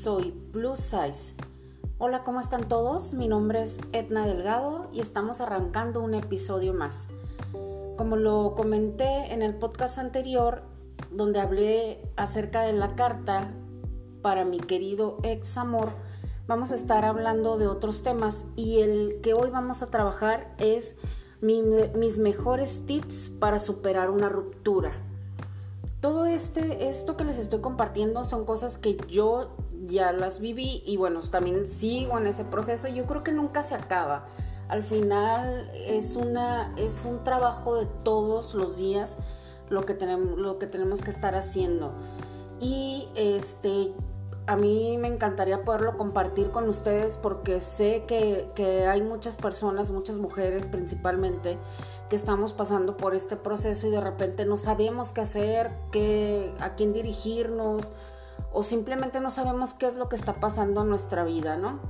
soy Plus Size. Hola, ¿cómo están todos? Mi nombre es Edna Delgado y estamos arrancando un episodio más. Como lo comenté en el podcast anterior, donde hablé acerca de la carta para mi querido ex amor, vamos a estar hablando de otros temas y el que hoy vamos a trabajar es mis mejores tips para superar una ruptura. Todo este, esto que les estoy compartiendo son cosas que yo ya las viví y bueno, también sigo en ese proceso. Yo creo que nunca se acaba. Al final es, una, es un trabajo de todos los días lo que tenemos, lo que, tenemos que estar haciendo. Y este, a mí me encantaría poderlo compartir con ustedes porque sé que, que, hay muchas personas, muchas mujeres principalmente, que estamos pasando por este proceso y de repente no sabemos qué hacer, qué, a quién dirigirnos o simplemente no sabemos qué es lo que está pasando en nuestra vida, ¿no?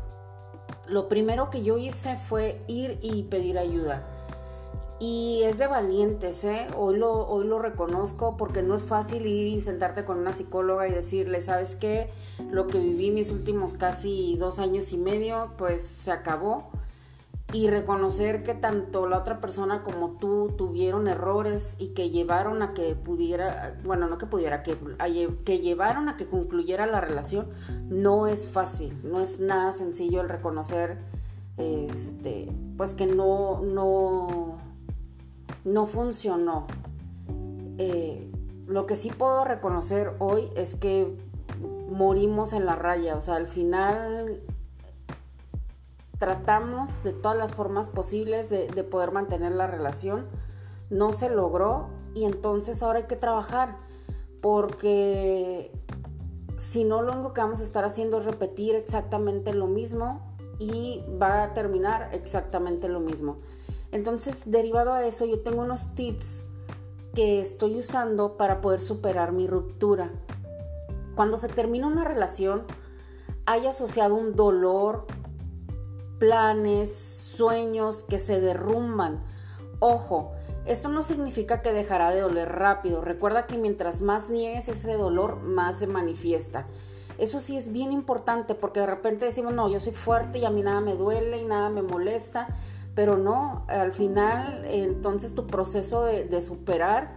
Lo primero que yo hice fue ir y pedir ayuda. Y es de valientes, ¿eh? Hoy lo, hoy lo reconozco porque no es fácil ir y sentarte con una psicóloga y decirle, ¿sabes qué? Lo que viví mis últimos casi dos años y medio, pues se acabó y reconocer que tanto la otra persona como tú tuvieron errores y que llevaron a que pudiera, bueno, no que pudiera, que, que llevaron a que concluyera la relación, no es fácil, no es nada sencillo el reconocer, este, pues que no, no, no funcionó. Eh, lo que sí puedo reconocer hoy es que morimos en la raya, o sea, al final tratamos de todas las formas posibles de, poder mantener la relación. No se logró y entonces ahora hay que trabajar porque si no lo único que vamos a estar haciendo es repetir exactamente lo mismo y va a terminar exactamente lo mismo. Entonces, derivado a eso, yo tengo unos tips que estoy usando para poder superar mi ruptura. Cuando se termina una relación, hay asociado un dolor, planes, sueños que se derrumban. Ojo, esto no significa que dejará de doler rápido. Recuerda que mientras más niegues ese dolor, más se manifiesta. Eso sí es bien importante porque de repente decimos, no, yo soy fuerte y a mí nada me duele y nada me molesta, pero no, al final entonces tu proceso de, superar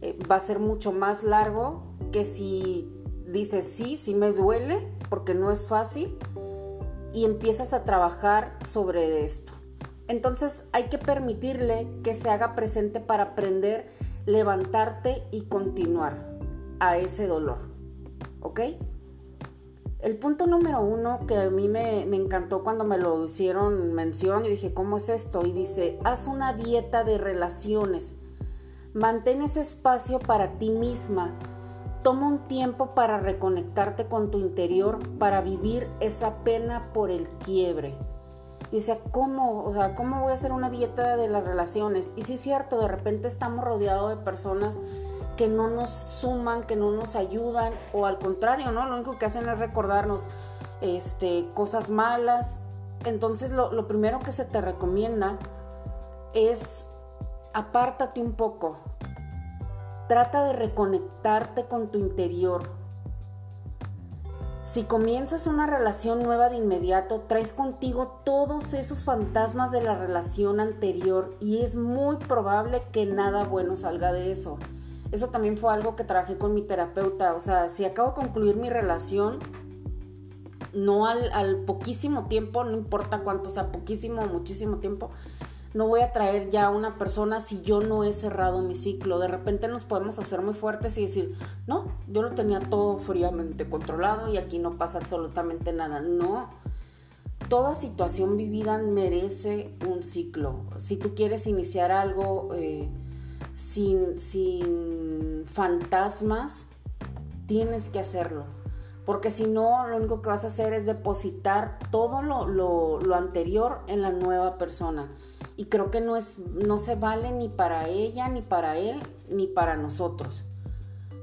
eh, va a ser mucho más largo que si dices, sí, sí me duele, porque no es fácil, y empiezas a trabajar sobre esto. Entonces hay que permitirle que se haga presente para aprender, levantarte y continuar a ese dolor. ¿Ok? El punto número uno que a mí me, me, encantó cuando me lo hicieron mención, yo dije, ¿cómo es esto? Y dice, haz una dieta de relaciones. Mantén ese espacio para ti misma Toma un tiempo para reconectarte con tu interior, para vivir esa pena por el quiebre. Y sea, ¿cómo? O sea, ¿cómo voy a hacer una dieta de las relaciones? Y sí es cierto, de repente estamos rodeados de personas que no nos suman, que no nos ayudan, o al contrario, ¿no? Lo único que hacen es recordarnos este, cosas malas. Entonces, lo, lo primero que se te recomienda es apártate un poco, Trata de reconectarte con tu interior. Si comienzas una relación nueva de inmediato, traes contigo todos esos fantasmas de la relación anterior y es muy probable que nada bueno salga de eso. Eso también fue algo que trabajé con mi terapeuta. O sea, si acabo de concluir mi relación, no al, al poquísimo tiempo, no importa cuánto sea, poquísimo o muchísimo tiempo, no voy a traer ya a una persona si yo no he cerrado mi ciclo. De repente nos podemos hacer muy fuertes y decir, no, yo lo tenía todo fríamente controlado y aquí no pasa absolutamente nada. No, toda situación vivida merece un ciclo. Si tú quieres iniciar algo eh, sin, sin fantasmas, tienes que hacerlo. Porque si no, lo único que vas a hacer es depositar todo lo, lo, lo anterior en la nueva persona y creo que no, es, no se vale ni para ella, ni para él, ni para nosotros.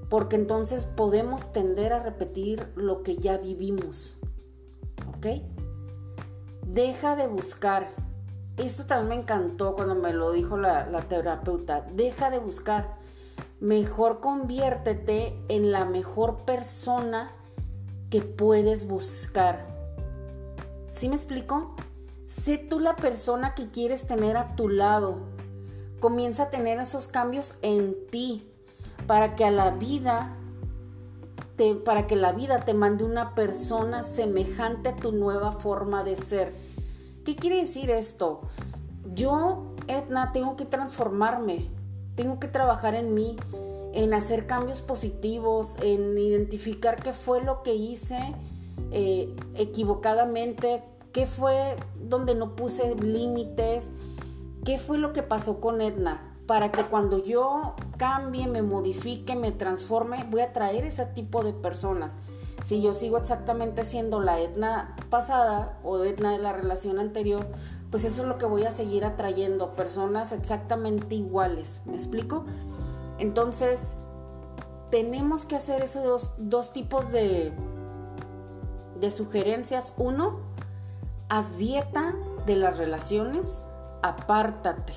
Porque entonces podemos tender a repetir lo que ya vivimos. ¿Ok? Deja de buscar. Esto también me encantó cuando me lo dijo la, la terapeuta. Deja de buscar. Mejor conviértete en la mejor persona que puedes buscar. ¿Sí me explico? Sé tú la persona que quieres tener a tu lado. Comienza a tener esos cambios en ti para que a la vida te, para que la vida te mande una persona semejante a tu nueva forma de ser. ¿Qué quiere decir esto? Yo, Edna, tengo que transformarme, tengo que trabajar en mí, en hacer cambios positivos, en identificar qué fue lo que hice eh, equivocadamente, qué fue donde no puse límites, qué fue lo que pasó con Edna, para que cuando yo cambie, me modifique, me transforme, voy a traer ese tipo de personas. Si yo sigo exactamente siendo la Edna pasada o Edna de la relación anterior, pues eso es lo que voy a seguir atrayendo, personas exactamente iguales. ¿Me explico? Entonces, tenemos que hacer esos dos, tipos de, de sugerencias. Uno, haz dieta de las relaciones, apártate.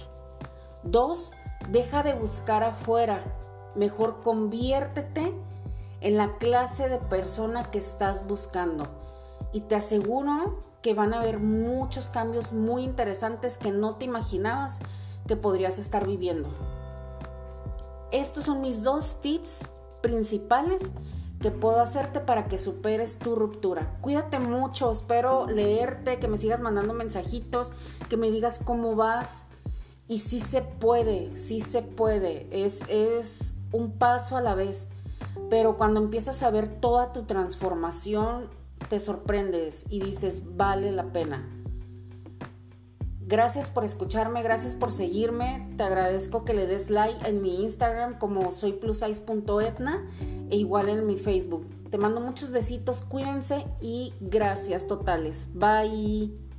Dos, deja de buscar afuera, mejor conviértete en la clase de persona que estás buscando. Y te aseguro que van a haber muchos cambios muy interesantes que no te imaginabas que podrías estar viviendo. Estos son mis dos tips principales que puedo hacerte para que superes tu ruptura. Cuídate mucho, espero leerte, que me sigas mandando mensajitos, que me digas cómo vas. Y sí se puede, sí se puede, es, es un paso a la vez. Pero cuando empiezas a ver toda tu transformación, te sorprendes y dices, vale la pena. Gracias por escucharme, gracias por seguirme. Te agradezco que le des like en mi Instagram como soy e igual en mi Facebook. Te mando muchos besitos, cuídense y gracias totales. Bye.